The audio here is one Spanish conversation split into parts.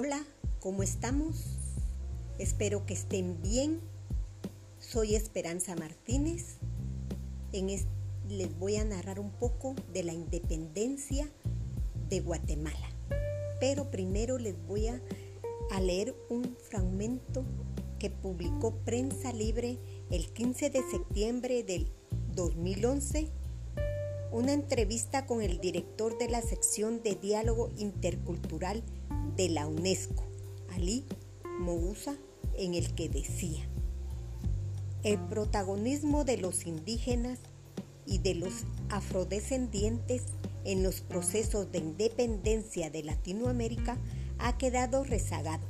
Hola, ¿cómo estamos? Espero que estén bien. Soy Esperanza Martínez. En les voy a narrar un poco de la independencia de Guatemala. Pero primero les voy a, a leer un fragmento que publicó Prensa Libre el 15 de septiembre del 2011 una entrevista con el director de la sección de diálogo intercultural de la UNESCO, Ali Moussa, en el que decía, el protagonismo de los indígenas y de los afrodescendientes en los procesos de independencia de Latinoamérica ha quedado rezagado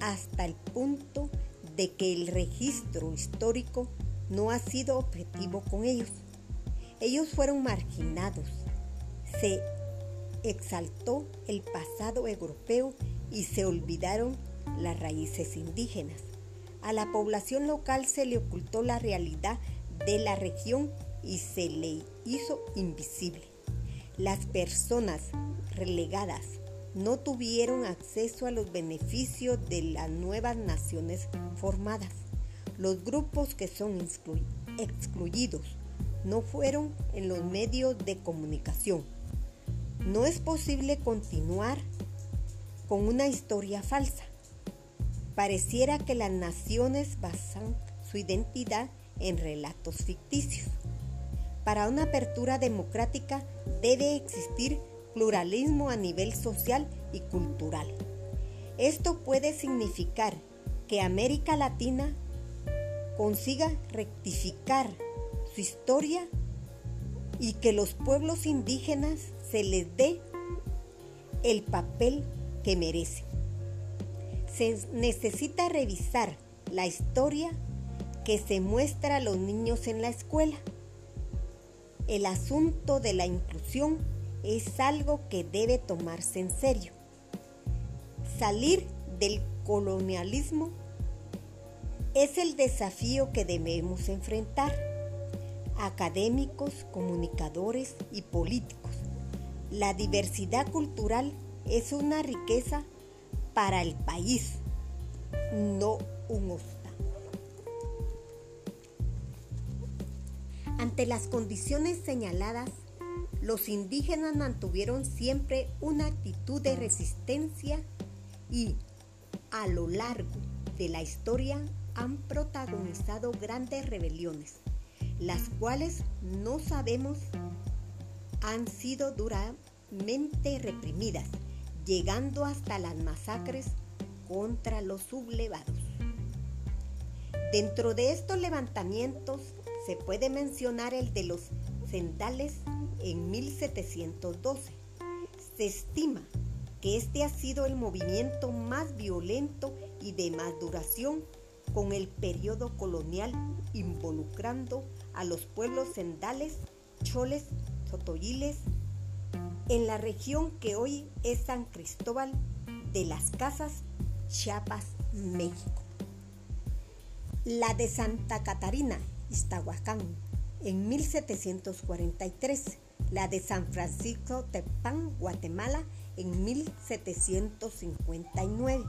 hasta el punto de que el registro histórico no ha sido objetivo con ellos. Ellos fueron marginados. Se exaltó el pasado europeo y se olvidaron las raíces indígenas. A la población local se le ocultó la realidad de la región y se le hizo invisible. Las personas relegadas no tuvieron acceso a los beneficios de las nuevas naciones formadas. Los grupos que son excluidos no fueron en los medios de comunicación. No es posible continuar con una historia falsa. Pareciera que las naciones basan su identidad en relatos ficticios. Para una apertura democrática debe existir pluralismo a nivel social y cultural. Esto puede significar que América Latina consiga rectificar su historia y que los pueblos indígenas se les dé el papel que merecen. Se necesita revisar la historia que se muestra a los niños en la escuela. El asunto de la inclusión es algo que debe tomarse en serio. Salir del colonialismo es el desafío que debemos enfrentar académicos, comunicadores y políticos. La diversidad cultural es una riqueza para el país, no un obstáculo. Ante las condiciones señaladas, los indígenas mantuvieron siempre una actitud de resistencia y a lo largo de la historia han protagonizado grandes rebeliones las cuales no sabemos han sido duramente reprimidas, llegando hasta las masacres contra los sublevados. Dentro de estos levantamientos se puede mencionar el de los Sendales en 1712. Se estima que este ha sido el movimiento más violento y de más duración con el periodo colonial involucrando a los pueblos sendales, choles, en la región que hoy es San Cristóbal de las Casas, Chiapas, México. La de Santa Catarina, Iztahuacán, en 1743. La de San Francisco Tepán, Guatemala, en 1759.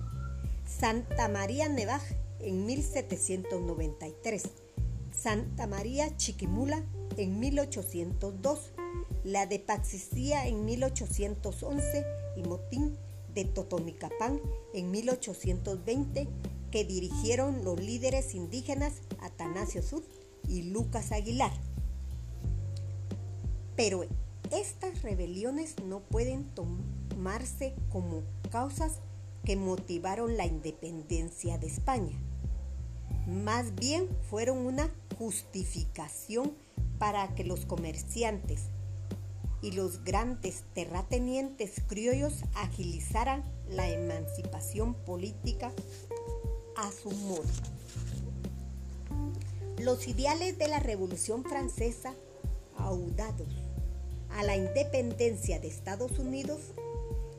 Santa María Nevaj, en 1793, Santa María Chiquimula en 1802, la de Paxicía en 1811 y Motín de Totonicapán en 1820 que dirigieron los líderes indígenas Atanasio Sud y Lucas Aguilar. Pero estas rebeliones no pueden tomarse como causas que motivaron la independencia de España. Más bien fueron una justificación para que los comerciantes y los grandes terratenientes criollos agilizaran la emancipación política a su modo. Los ideales de la Revolución Francesa, audados a la independencia de Estados Unidos,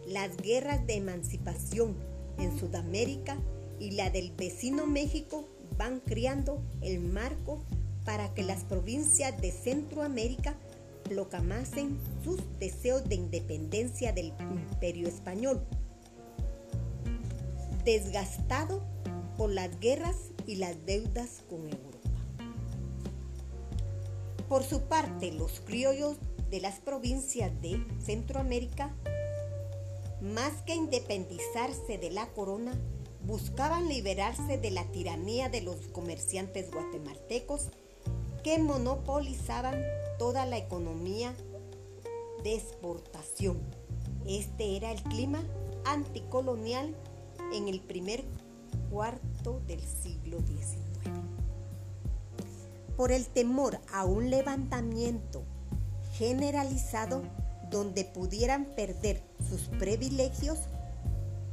las guerras de emancipación en Sudamérica y la del vecino México van creando el marco para que las provincias de Centroamérica proclamasen sus deseos de independencia del imperio español. desgastado por las guerras y las deudas con Europa. Por su parte, los criollos de las provincias de Centroamérica, más que independizarse de la corona, buscaban liberarse de la tiranía de los comerciantes guatemaltecos que monopolizaban toda la economía de exportación. Este era el clima anticolonial en el primer cuarto del siglo XIX. Por el temor a un levantamiento generalizado donde pudieran perder sus privilegios,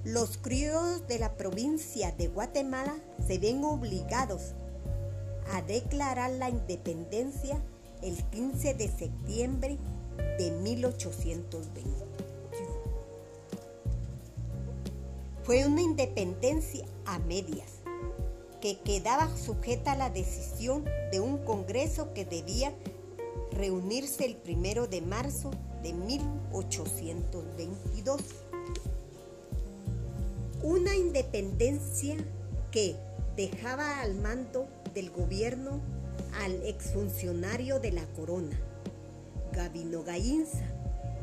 los criollos de la provincia de Guatemala se ven obligados a declarar la independencia el 15 de septiembre de 1820. Fue una independencia a medias, que quedaba sujeta a la decisión de un Congreso que debía reunirse el primero de marzo de 1822. Una independencia que dejaba al mando del gobierno al exfuncionario de la corona, Gabino Gainza,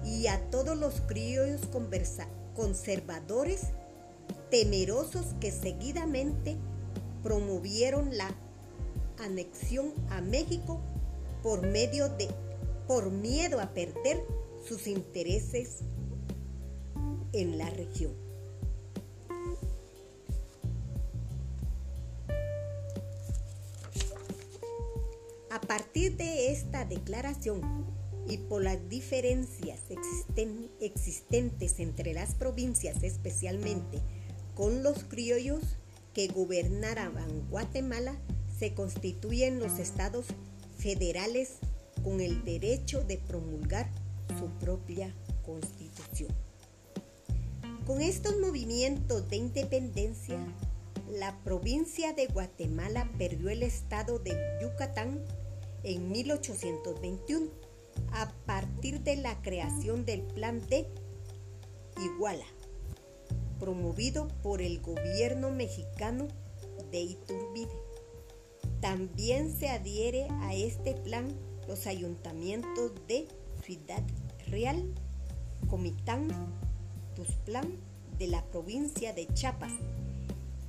y a todos los criollos conservadores temerosos que seguidamente promovieron la anexión a México por medio de por miedo a perder sus intereses en la región. A partir de esta declaración y por las diferencias existentes entre las provincias, especialmente con los criollos que gobernaban Guatemala, se constituyen los estados federales con el derecho de promulgar su propia constitución. Con estos movimientos de independencia, la provincia de Guatemala perdió el estado de Yucatán en 1821 a partir de la creación del Plan de Iguala promovido por el gobierno mexicano de Iturbide. También se adhiere a este plan los ayuntamientos de Ciudad Real, Comitán, Tuzplán de la provincia de Chiapas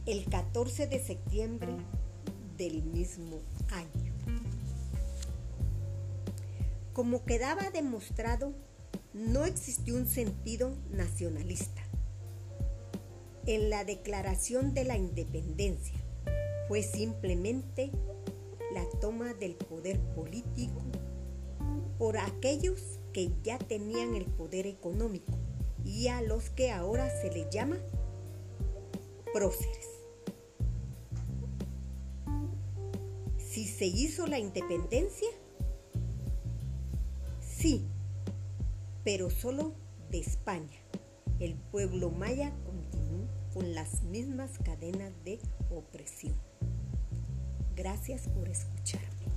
el 14 de septiembre del mismo año. Como quedaba demostrado, no existió un sentido nacionalista en la declaración de la independencia. Fue simplemente la toma del poder político por aquellos que ya tenían el poder económico y a los que ahora se les llama próceres. Si se hizo la independencia, sí, pero solo de España. El pueblo maya con las mismas cadenas de opresión. Gracias por escucharme.